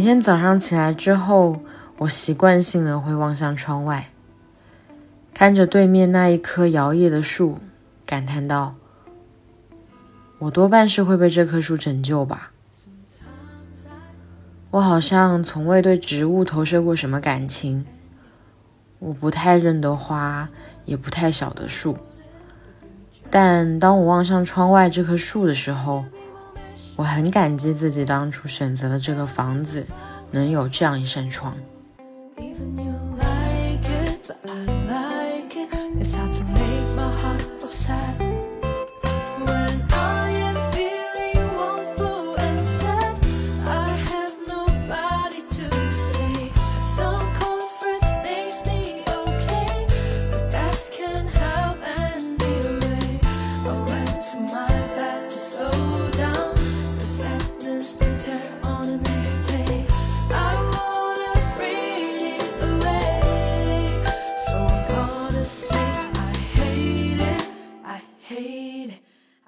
每天早上起来之后，我习惯性的会望向窗外，看着对面那一棵摇曳的树，感叹道：“我多半是会被这棵树拯救吧。”我好像从未对植物投射过什么感情，我不太认得花，也不太晓得树。但当我望向窗外这棵树的时候，我很感激自己当初选择的这个房子，能有这样一扇窗。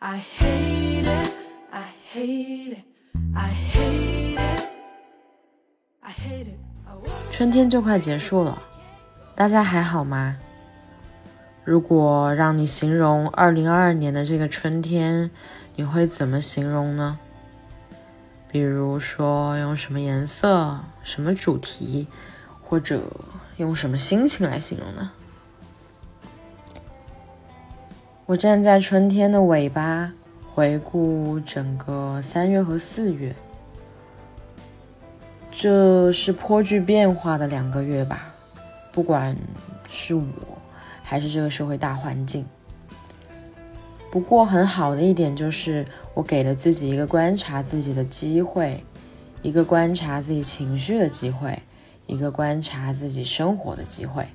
Hate it，I hate it，I hate it 春天就快结束了，大家还好吗？如果让你形容二零二二年的这个春天，你会怎么形容呢？比如说用什么颜色、什么主题，或者用什么心情来形容呢？我站在春天的尾巴，回顾整个三月和四月。这是颇具变化的两个月吧，不管是我还是这个社会大环境。不过很好的一点就是，我给了自己一个观察自己的机会，一个观察自己情绪的机会，一个观察自己生活的机会。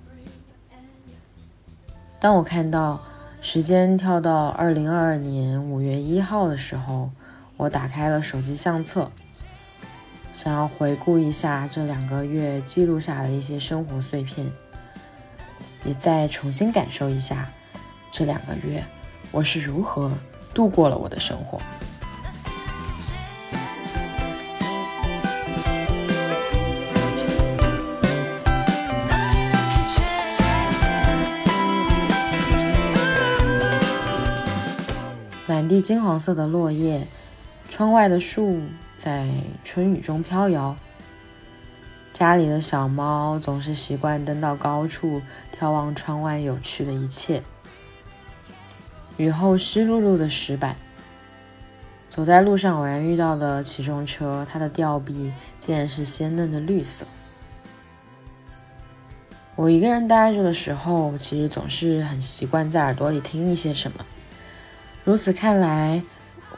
当我看到时间跳到二零二二年五月一号的时候，我打开了手机相册。想要回顾一下这两个月记录下的一些生活碎片，也再重新感受一下这两个月我是如何度过了我的生活。金黄色的落叶，窗外的树。在春雨中飘摇，家里的小猫总是习惯登到高处眺望窗外有趣的一切。雨后湿漉漉的石板，走在路上偶然遇到的起重车，它的吊臂竟然是鲜嫩的绿色。我一个人待着的时候，其实总是很习惯在耳朵里听一些什么。如此看来。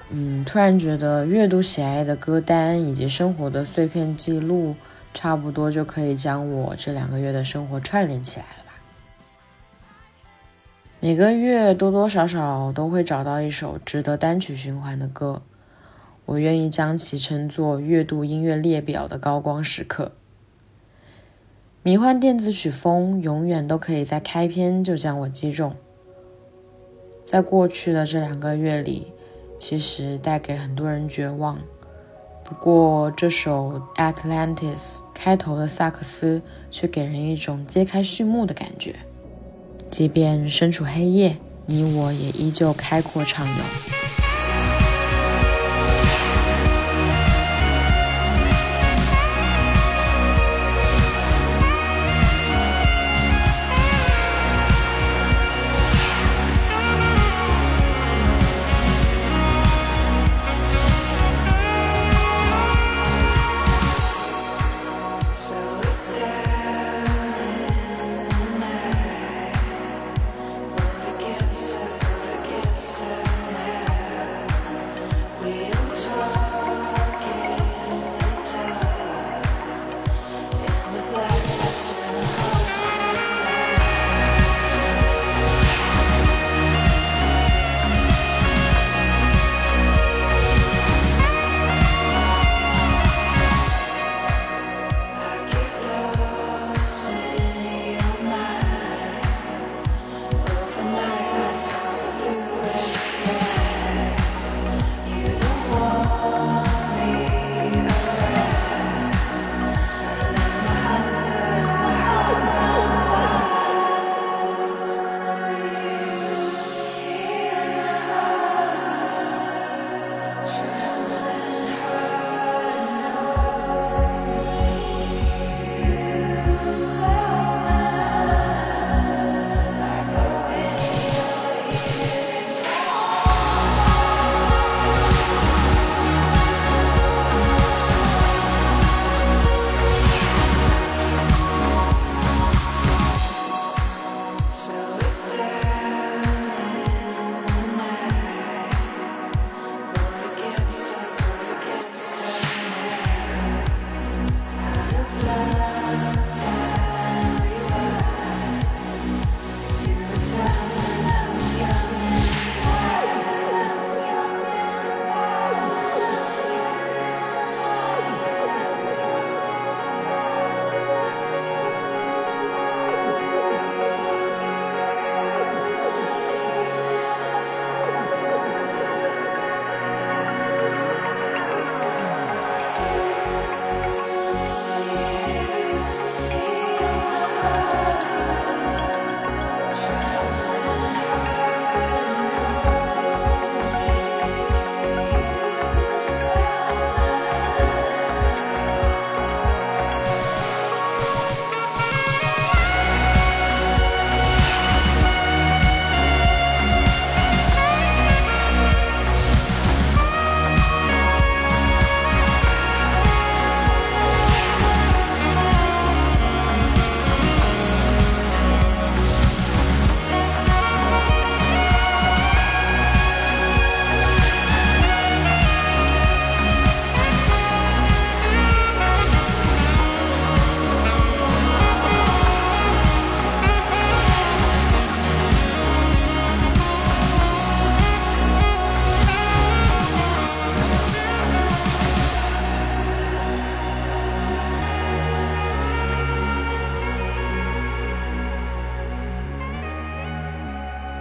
嗯，突然觉得阅读喜爱的歌单以及生活的碎片记录，差不多就可以将我这两个月的生活串联起来了吧。每个月多多少少都会找到一首值得单曲循环的歌，我愿意将其称作阅读音乐列表的高光时刻。迷幻电子曲风永远都可以在开篇就将我击中。在过去的这两个月里。其实带给很多人绝望，不过这首《Atlantis》开头的萨克斯却给人一种揭开序幕的感觉。即便身处黑夜，你我也依旧开阔畅游。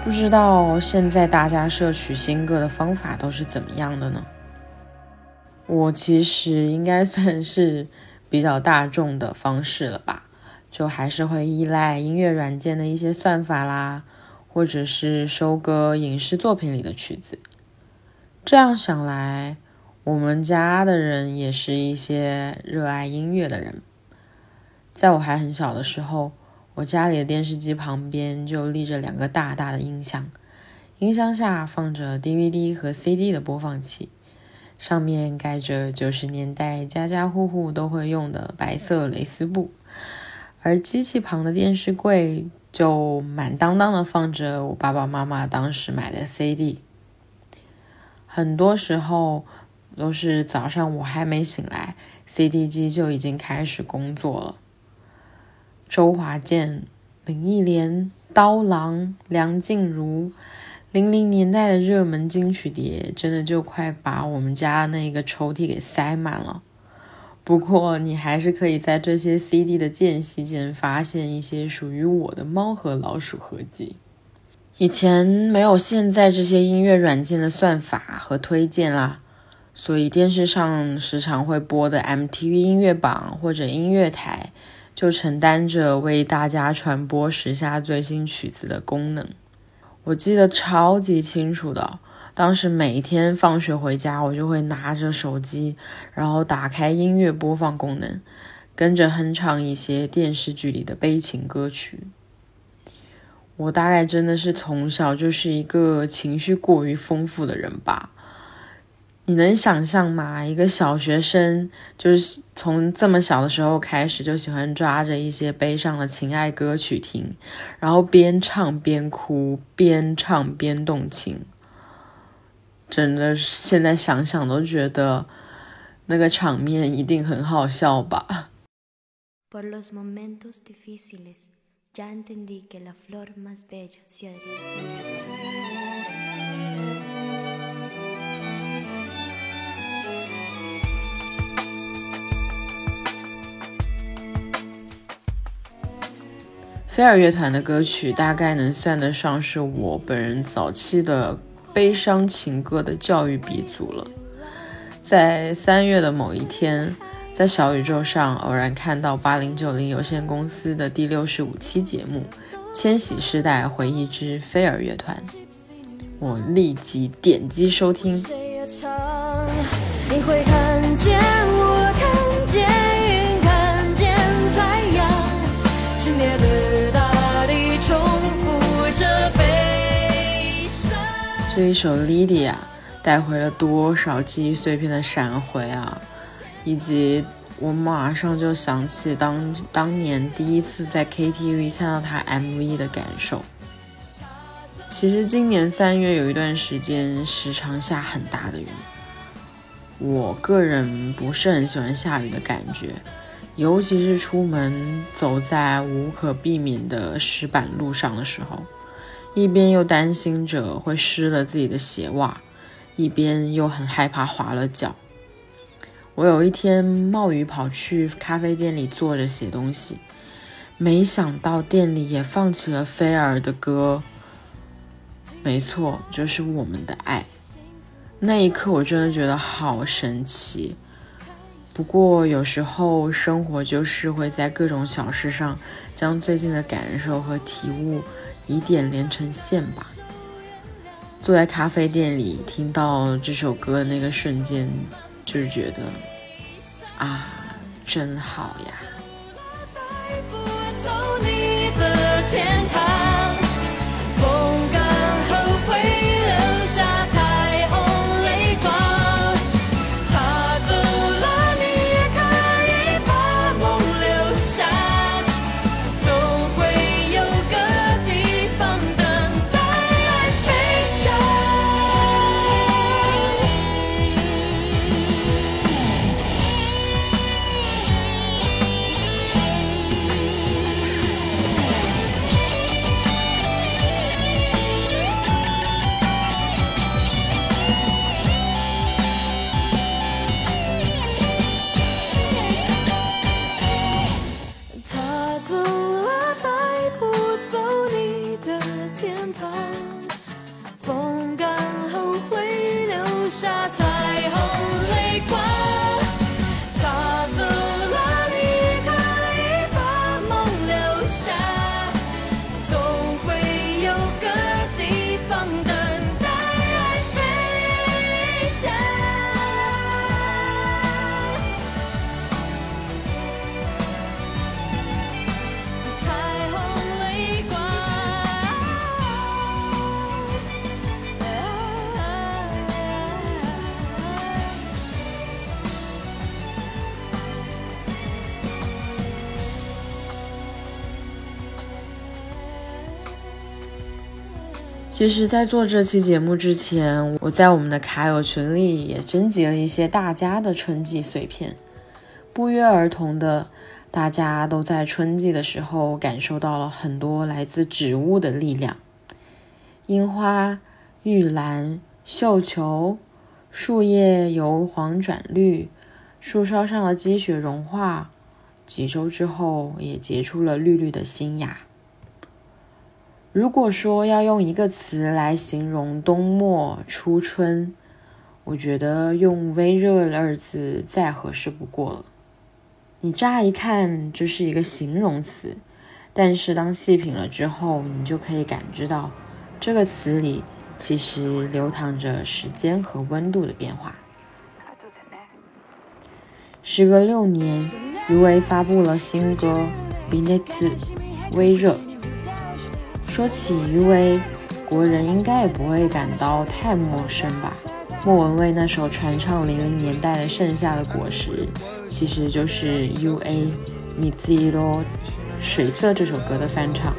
不知道现在大家摄取新歌的方法都是怎么样的呢？我其实应该算是比较大众的方式了吧，就还是会依赖音乐软件的一些算法啦，或者是收割影视作品里的曲子。这样想来，我们家的人也是一些热爱音乐的人。在我还很小的时候，我家里的电视机旁边就立着两个大大的音箱，音箱下放着 DVD 和 CD 的播放器。上面盖着九十年代家家户户都会用的白色蕾丝布，而机器旁的电视柜就满当当的放着我爸爸妈妈当时买的 CD。很多时候都是早上我还没醒来，CD 机就已经开始工作了。周华健、林忆莲、刀郎、梁静茹。零零年代的热门金曲碟，真的就快把我们家那个抽屉给塞满了。不过，你还是可以在这些 CD 的间隙间发现一些属于我的猫和老鼠合集。以前没有现在这些音乐软件的算法和推荐啦，所以电视上时常会播的 MTV 音乐榜或者音乐台，就承担着为大家传播时下最新曲子的功能。我记得超级清楚的，当时每天放学回家，我就会拿着手机，然后打开音乐播放功能，跟着哼唱一些电视剧里的悲情歌曲。我大概真的是从小就是一个情绪过于丰富的人吧。你能想象吗？一个小学生就是从这么小的时候开始就喜欢抓着一些悲伤的情爱歌曲听，然后边唱边哭，边唱边动情。真的，现在想想都觉得那个场面一定很好笑吧。飞儿乐团的歌曲大概能算得上是我本人早期的悲伤情歌的教育鼻祖了。在三月的某一天，在小宇宙上偶然看到八零九零有限公司的第六十五期节目《千禧世代回忆之飞儿乐团》，我立即点击收听。你会看见这一首《Lydia》带回了多少记忆碎片的闪回啊！以及我马上就想起当当年第一次在 KTV 看到他 MV 的感受。其实今年三月有一段时间时常下很大的雨，我个人不是很喜欢下雨的感觉，尤其是出门走在无可避免的石板路上的时候。一边又担心着会湿了自己的鞋袜，一边又很害怕滑了脚。我有一天冒雨跑去咖啡店里坐着写东西，没想到店里也放起了菲儿的歌。没错，就是我们的爱。那一刻我真的觉得好神奇。不过有时候生活就是会在各种小事上，将最近的感受和体悟。疑点连成线吧。坐在咖啡店里，听到这首歌的那个瞬间，就是觉得啊，真好呀。其实，在做这期节目之前，我在我们的卡友群里也征集了一些大家的春季碎片，不约而同的，大家都在春季的时候感受到了很多来自植物的力量。樱花、玉兰、绣球，树叶由黄转绿，树梢上的积雪融化，几周之后也结出了绿绿的新芽。如果说要用一个词来形容冬末初春，我觉得用“微热”二字再合适不过了。你乍一看这是一个形容词，但是当细品了之后，你就可以感知到这个词里其实流淌着时间和温度的变化。时隔六年，余威发布了新歌《Binet》，微热。说起余威，国人应该也不会感到太陌生吧？莫文蔚那首传唱零零年代的盛夏的果实，其实就是 U A 米兹伊罗水色这首歌的翻唱。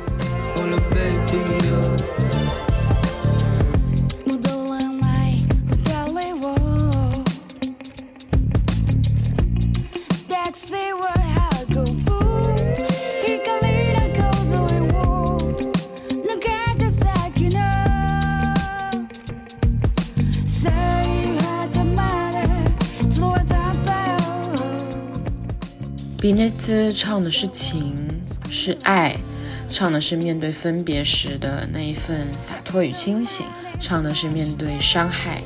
比内兹唱的是情，是爱，唱的是面对分别时的那一份洒脱与清醒，唱的是面对伤害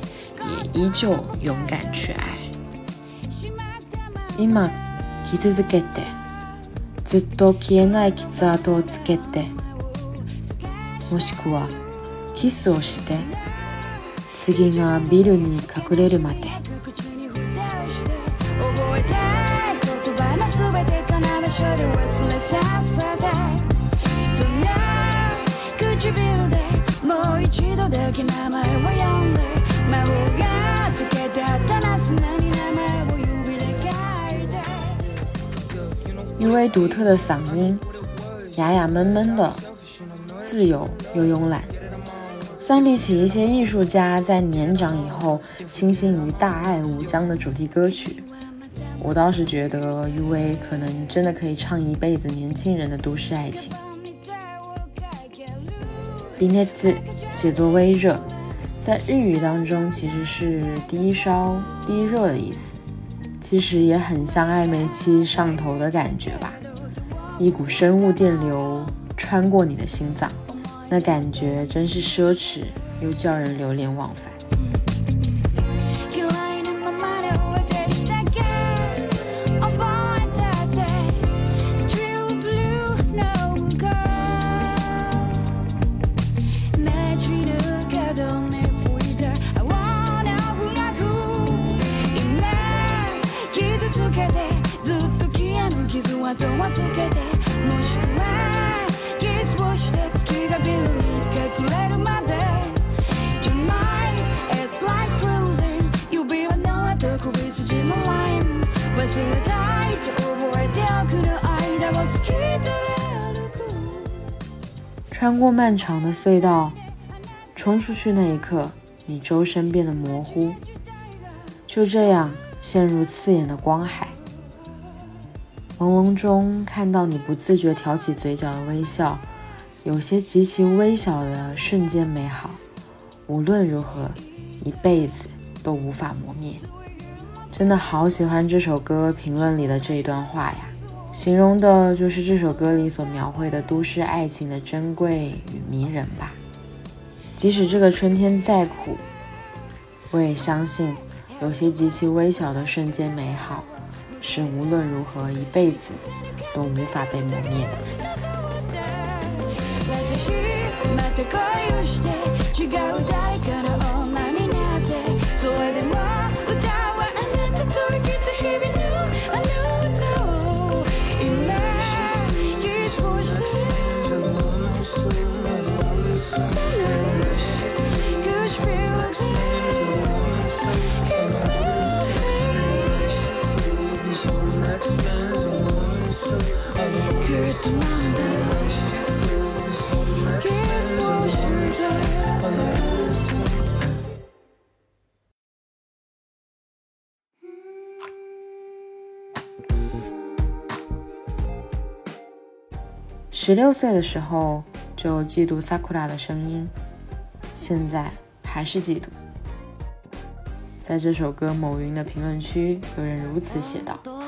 也依旧勇敢去爱。今傷つけて、ずっと消えない傷跡をつけて、もしくはキスをして、次がビルに隠れるまで。因为独特的嗓音，哑哑闷闷的，自由又慵懒。相比起一些艺术家在年长以后倾心于大爱无疆的主题歌曲，我倒是觉得 U.A 可能真的可以唱一辈子年轻人的都市爱情。b i n e t 写作微热，在日语当中其实是低烧、低热的意思，其实也很像暧昧期上头的感觉吧。一股生物电流穿过你的心脏，那感觉真是奢侈又叫人流连忘返。穿过漫长的隧道，冲出去那一刻，你周身变得模糊，就这样陷入刺眼的光海。朦胧中看到你不自觉挑起嘴角的微笑，有些极其微小的瞬间美好，无论如何，一辈子都无法磨灭。真的好喜欢这首歌评论里的这一段话呀，形容的就是这首歌里所描绘的都市爱情的珍贵与迷人吧。即使这个春天再苦我也相信有些极其微小的瞬间美好是无论如何一辈子都无法被磨灭的。十六岁的时候就嫉妒萨库拉的声音，现在还是嫉妒。在这首歌《某云》的评论区，有人如此写道。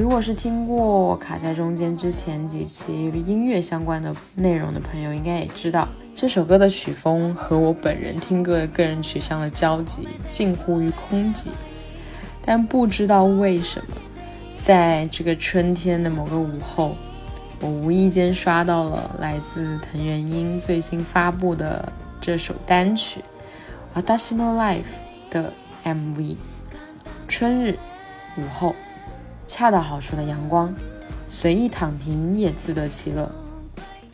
如果是听过卡在中间之前几期音乐相关的内容的朋友，应该也知道这首歌的曲风和我本人听歌的个人取向的交集近乎于空寂。但不知道为什么，在这个春天的某个午后。”我无意间刷到了来自藤原英最新发布的这首单曲《Adashino Life》的 MV。春日午后，恰到好处的阳光，随意躺平也自得其乐。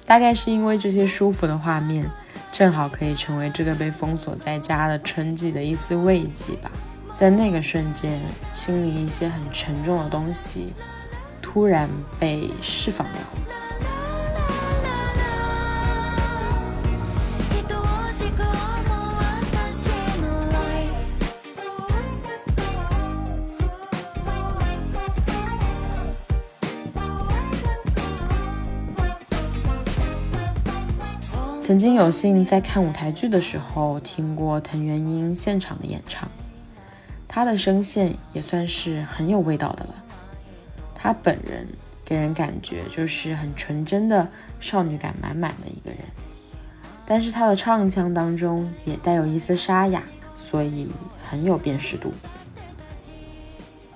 大概是因为这些舒服的画面，正好可以成为这个被封锁在家的春季的一丝慰藉吧。在那个瞬间，心里一些很沉重的东西。突然被释放掉了。曾经有幸在看舞台剧的时候听过藤原英现场的演唱，她的声线也算是很有味道的了。他本人给人感觉就是很纯真的少女感满满的一个人，但是他的唱腔当中也带有一丝沙哑，所以很有辨识度。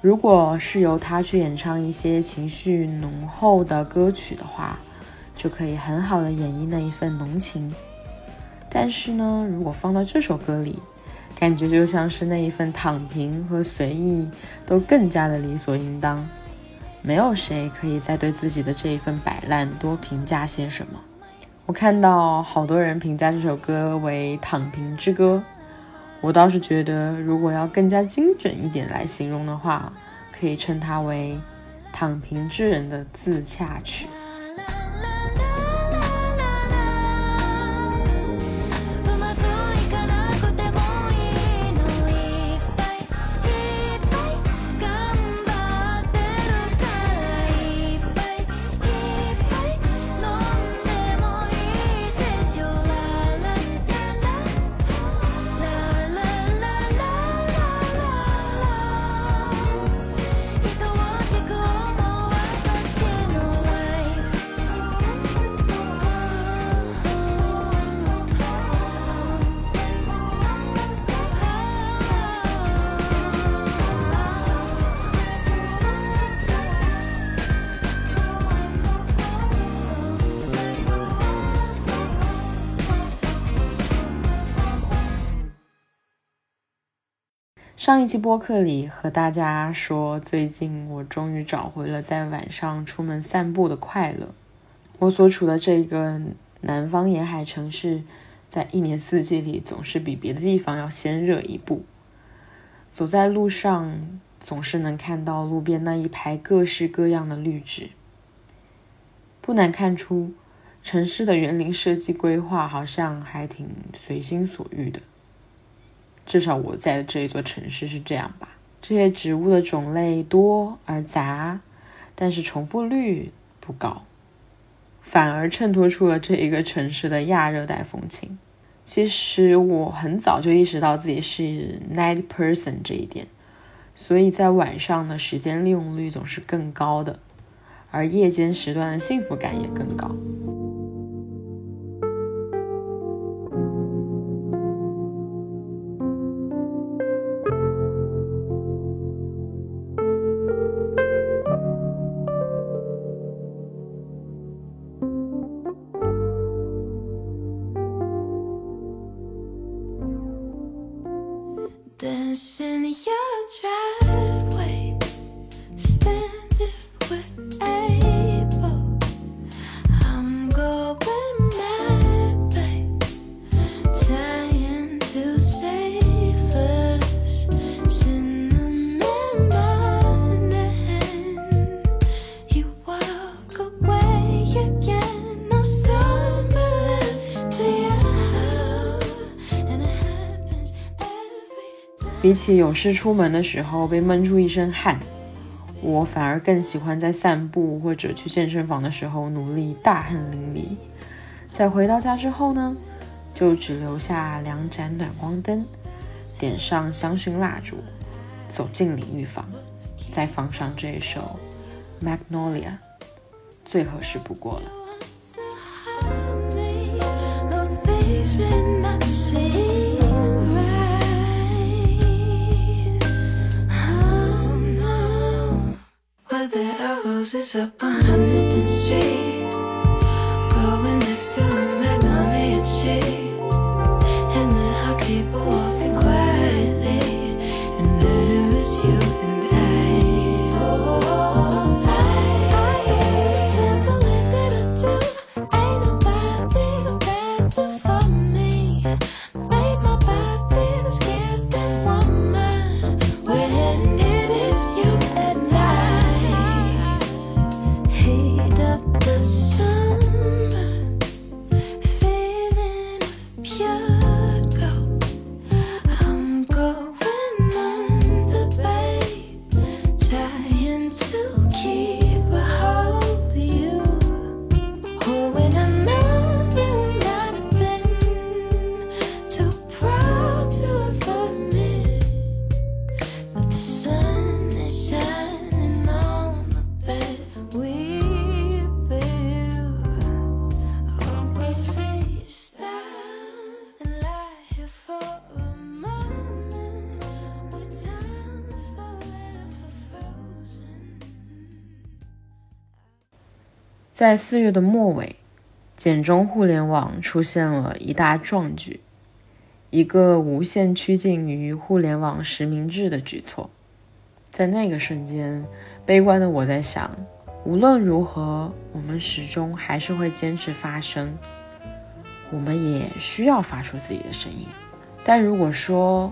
如果是由他去演唱一些情绪浓厚的歌曲的话，就可以很好的演绎那一份浓情。但是呢，如果放到这首歌里，感觉就像是那一份躺平和随意都更加的理所应当。没有谁可以再对自己的这一份摆烂多评价些什么。我看到好多人评价这首歌为“躺平之歌”，我倒是觉得，如果要更加精准一点来形容的话，可以称它为“躺平之人的自洽曲”。上一期播客里和大家说，最近我终于找回了在晚上出门散步的快乐。我所处的这个南方沿海城市，在一年四季里总是比别的地方要先热一步。走在路上，总是能看到路边那一排各式各样的绿植，不难看出，城市的园林设计规划好像还挺随心所欲的。至少我在的这一座城市是这样吧。这些植物的种类多而杂，但是重复率不高，反而衬托出了这一个城市的亚热带风情。其实我很早就意识到自己是 night person 这一点，所以在晚上的时间利用率总是更高的，而夜间时段的幸福感也更高。比起有事出门的时候被闷出一身汗，我反而更喜欢在散步或者去健身房的时候努力大汗淋漓。在回到家之后呢，就只留下两盏暖光灯，点上香薰蜡烛，走进淋浴房，再放上这一首《Magnolia》，最合适不过了。Roses up on Huntington Street. Going next to a magnolia tree. 在四月的末尾，简中互联网出现了一大壮举，一个无限趋近于互联网实名制的举措。在那个瞬间，悲观的我在想，无论如何，我们始终还是会坚持发声，我们也需要发出自己的声音。但如果说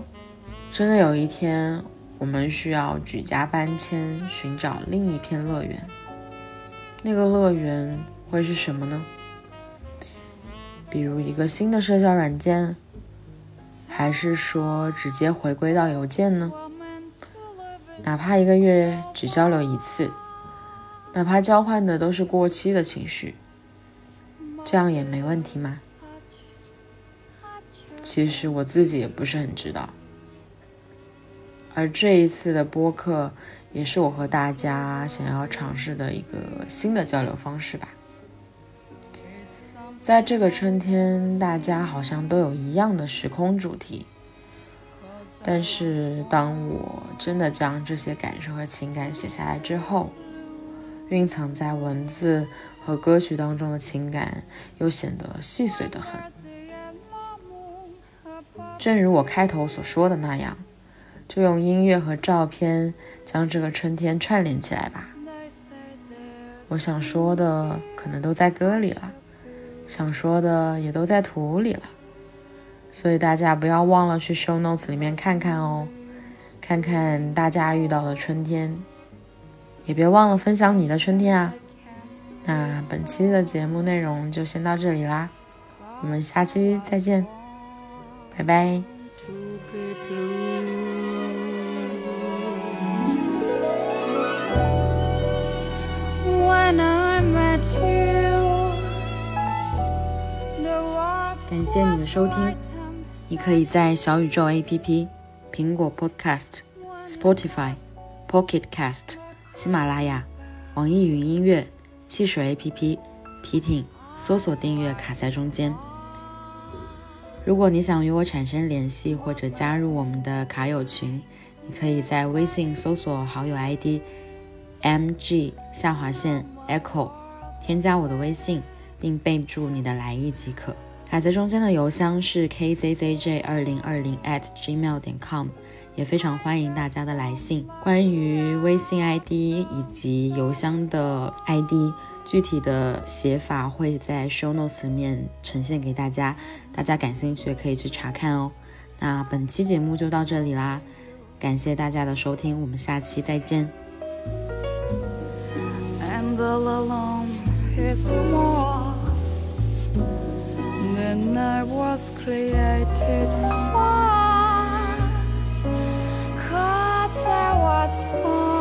真的有一天，我们需要举家搬迁，寻找另一片乐园，那个乐园会是什么呢？比如一个新的社交软件，还是说直接回归到邮件呢？哪怕一个月只交流一次，哪怕交换的都是过期的情绪，这样也没问题吗？其实我自己也不是很知道。而这一次的播客，也是我和大家想要尝试的一个新的交流方式吧。在这个春天，大家好像都有一样的时空主题，但是当我真的将这些感受和情感写下来之后，蕴藏在文字和歌曲当中的情感又显得细碎的很。正如我开头所说的那样。就用音乐和照片将这个春天串联起来吧。我想说的可能都在歌里了，想说的也都在图里了，所以大家不要忘了去 show notes 里面看看哦，看看大家遇到的春天，也别忘了分享你的春天啊。那本期的节目内容就先到这里啦，我们下期再见，拜拜。感谢你的收听，你可以在小宇宙 APP、苹果 Podcast、Spotify、Pocket Cast、喜马拉雅、网易云音乐、汽水 APP、皮艇搜索订阅“卡在中间”。如果你想与我产生联系或者加入我们的卡友群，你可以在微信搜索好友 ID mg 下划线 echo，添加我的微信，并备注你的来意即可。卡在中间的邮箱是 kzzj 二零二零 at gmail 点 com，也非常欢迎大家的来信。关于微信 ID 以及邮箱的 ID，具体的写法会在 show notes 里面呈现给大家，大家感兴趣可以去查看哦。那本期节目就到这里啦，感谢大家的收听，我们下期再见。and the alone It's more than I was created for. Cause I was born.